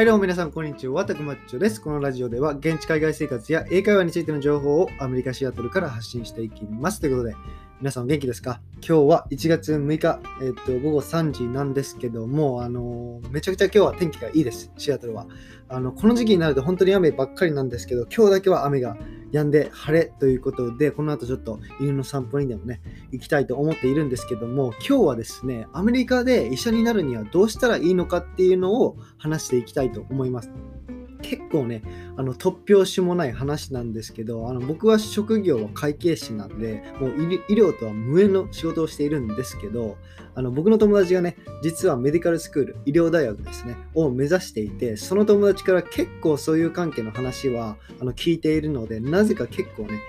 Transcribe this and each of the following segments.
はいどうも皆さんこんにちは、たくまっちょです。このラジオでは現地海外生活や英会話についての情報をアメリカ・シアトルから発信していきます。ということで、皆さんお元気ですか？今日は1月6日、えっと、午後3時なんですけども、あのめちゃくちゃ今日は天気がいいです、シアトルは。あのこの時期になると本当に雨ばっかりなんですけど、今日だけは雨が止んで晴れということで、この後ちょっと犬の散歩にでもね、行きたいと思っているんですけども、今日はですね、アメリカで医者になるにはどうしたらいいのかっていうのを話していきたいと思います。結構ね、あの突拍子もない話なんですけど、あの僕は職業は会計士なんで、もう医療とは無縁の仕事をしているんですけど、あの僕の友達がね、実はメディカルスクール、医療大学ですね、を目指していて、その友達から結構そういう関係の話はあの聞いているので、なぜか結構ね、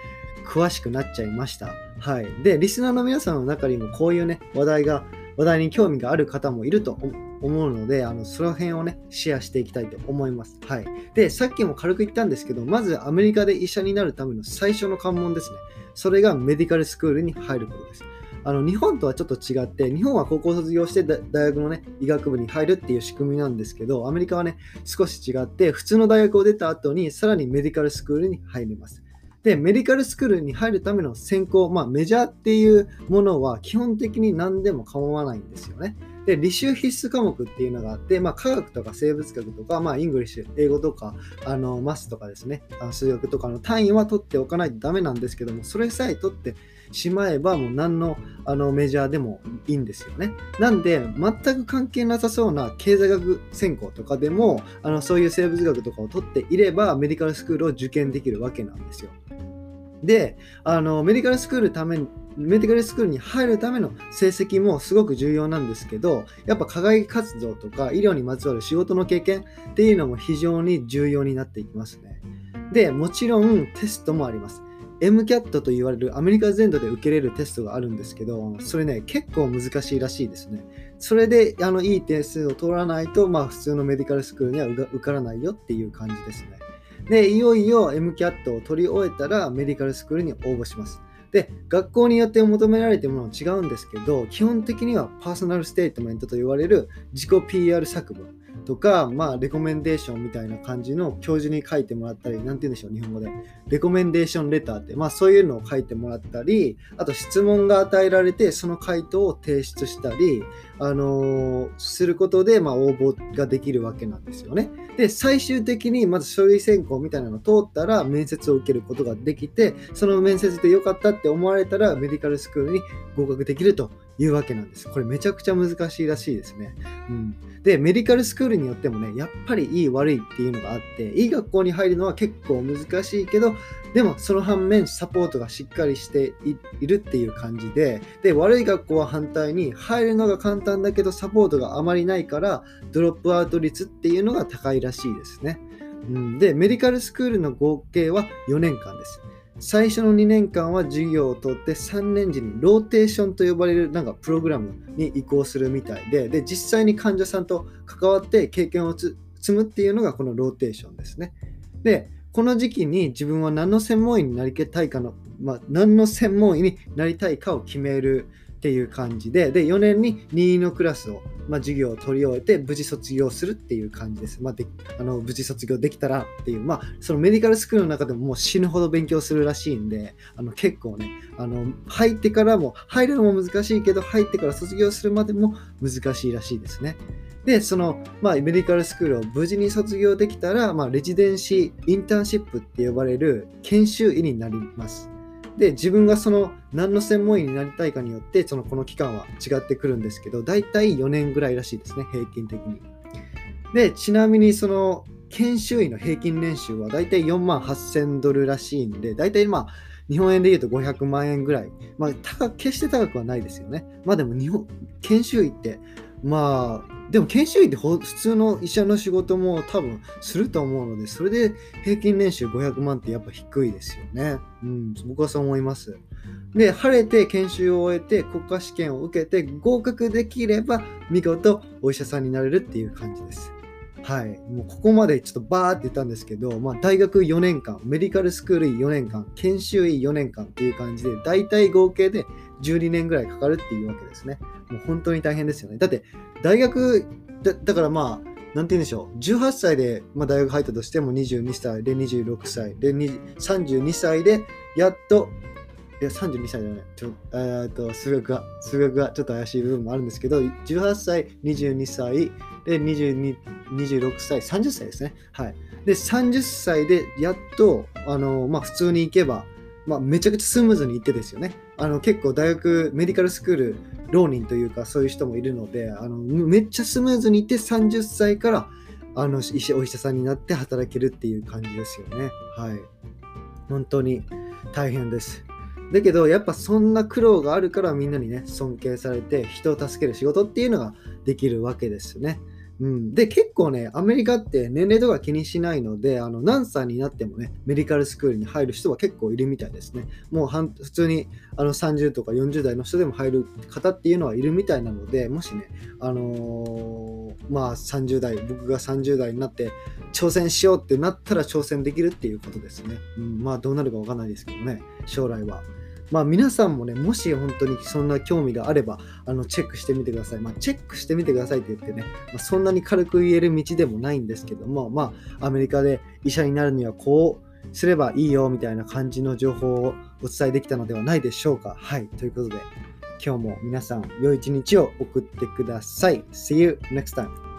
詳しくなっちゃいました。はい。で、リスナーの皆さんの中にもこういうね、話題が、話題に興味がある方もいると思うので、あのその辺をね、シェアしていきたいと思います。はい。で、さっきも軽く言ったんですけど、まずアメリカで医者になるための最初の関門ですね。それがメディカルスクールに入ることです。あの日本とはちょっと違って、日本は高校卒業して大学のね、医学部に入るっていう仕組みなんですけど、アメリカはね、少し違って、普通の大学を出た後に、さらにメディカルスクールに入ります。で、メディカルスクールに入るための専攻、まあメジャーっていうものは基本的に何でも構わないんですよね。で、履修必須科目っていうのがあって、まあ、化学とか生物学とか、まあ、 English、英語とか、あの、 math とかですね、あの数学とかの単位は取っておかないとダメなんですけども、それさえ取ってしまえば、もう何のあの major でもいいんですよね。なんで、全く関係なさそうな経済学専攻とかでも、あのそういう生物学とかを取っていれば、 medical school を受験できるわけなんですよ。で、あの medical school ためメディカルスクールに入るための成績もすごく重要なんですけど、やっぱ課外活動とか医療にまつわる仕事の経験っていうのも非常に重要になっていきますね。で、もちろんテストもあります。MCAT と言われるアメリカ全土で受けれるテストがあるんですけど、それね、結構難しいらしいですね。それであのいい点数を取らないと、まあ、普通のメディカルスクールには受からないよっていう感じですね。で、いよいよ MCAT を取り終えたらメディカルスクールに応募します。で、学校によって求められているものは違うんですけど、基本的にはパーソナルステートメントと言われる自己 PR 作文。とか、まあ、レコメンデーションみたいな感じの教授に書いてもらったり、なんて言うんでしょう、日本語で。レコメンデーションレターって、まあ、そういうのを書いてもらったり、あと質問が与えられて、その回答を提出したり、あのー、することで、まあ、応募ができるわけなんですよね。で、最終的にまず書類選考みたいなのを通ったら、面接を受けることができて、その面接で良かったって思われたら、メディカルスクールに合格できるというわけなんです。これめちゃくちゃ難しいらしいですね。うん、で、メディカルスクールによってもね、やっぱりいい悪いっていうのがあって、いい学校に入るのは結構難しいけど、でもその反面サポートがしっかりしているっていう感じで、で、悪い学校は反対に入るのが簡単だけどサポートがあまりないから、ドロップアウト率っていうのが高いらしいですね。うん、で、メディカルスクールの合計は4年間です。最初の2年間は授業を取って3年時にローテーションと呼ばれるなんかプログラムに移行するみたいでで実際に患者さんと関わって経験を積むっていうのがこのローテーションですね。でこの時期に自分は何の専門医になりたいかの、まあ、何の専門医になりたいかを決めるっていう感じで、で、4年に任意のクラスを、まあ、授業を取り終えて、無事卒業するっていう感じです。まあ、であの無事卒業できたらっていう、まあ、そのメディカルスクールの中でももう死ぬほど勉強するらしいんで、あの結構ね、あの入ってからも、入るのも難しいけど、入ってから卒業するまでも難しいらしいですね。で、その、まあ、メディカルスクールを無事に卒業できたら、まあ、レジデンシー、インターンシップって呼ばれる研修医になります。で、自分がその何の専門医になりたいかによって、そのこの期間は違ってくるんですけど、大体4年ぐらいらしいですね、平均的に。で、ちなみにその研修医の平均年収は大体4万8000ドルらしいんで、大体まあ、日本円で言うと500万円ぐらい。まあ、高決して高くはないですよね。まあでも日本、研修医って、まあ、でも研修医って普通の医者の仕事も多分すると思うので、それで平均年収500万ってやっぱ低いですよね。うん、僕はそう思います。で、晴れて研修を終えて国家試験を受けて合格できれば見事お医者さんになれるっていう感じです。はい。もうここまでちょっとバーって言ったんですけど、まあ、大学4年間、メディカルスクール4年間、研修医4年間っていう感じで、大体合計で12年ぐらいかかるっていうわけですね。もう本当に大変ですよね。だって、大学だだからまあ、なんて言うんでしょう、18歳で、まあ、大学入ったとしても22歳で26歳で32歳でやっと、いや、32歳じゃない、ちょえっと数学が、数学がちょっと怪しい部分もあるんですけど、18歳、22歳で22 26歳、30歳ですね。はい。で、30歳でやっと、あのまあ、普通に行けば、まあ、めちゃくちゃスムーズに行ってですよね。あの結構大学、メディカルスクール、浪人というかそういう人もいるので、あのめっちゃスムーズに行って30歳からあのお医者さんになって働けるっていう感じですよね。はい。本当に大変です。だけどやっぱそんな苦労があるからみんなにね尊敬されて人を助ける仕事っていうのができるわけですよね。うん、で、結構ね、アメリカって年齢とか気にしないので、あの何歳になってもね、メディカルスクールに入る人は結構いるみたいですね。もう普通にあの30とか40代の人でも入る方っていうのはいるみたいなので、もしね、あのー、まあ30代、僕が30代になって挑戦しようってなったら挑戦できるっていうことですね。うん、まあどうなるかわかんないですけどね、将来は。まあ皆さんもね、もし本当にそんな興味があれば、あのチェックしてみてください。まあチェックしてみてくださいって言ってね、まあ、そんなに軽く言える道でもないんですけども、まあアメリカで医者になるにはこうすればいいよみたいな感じの情報をお伝えできたのではないでしょうか。はい、ということで今日も皆さん良い一日を送ってください。See you next time.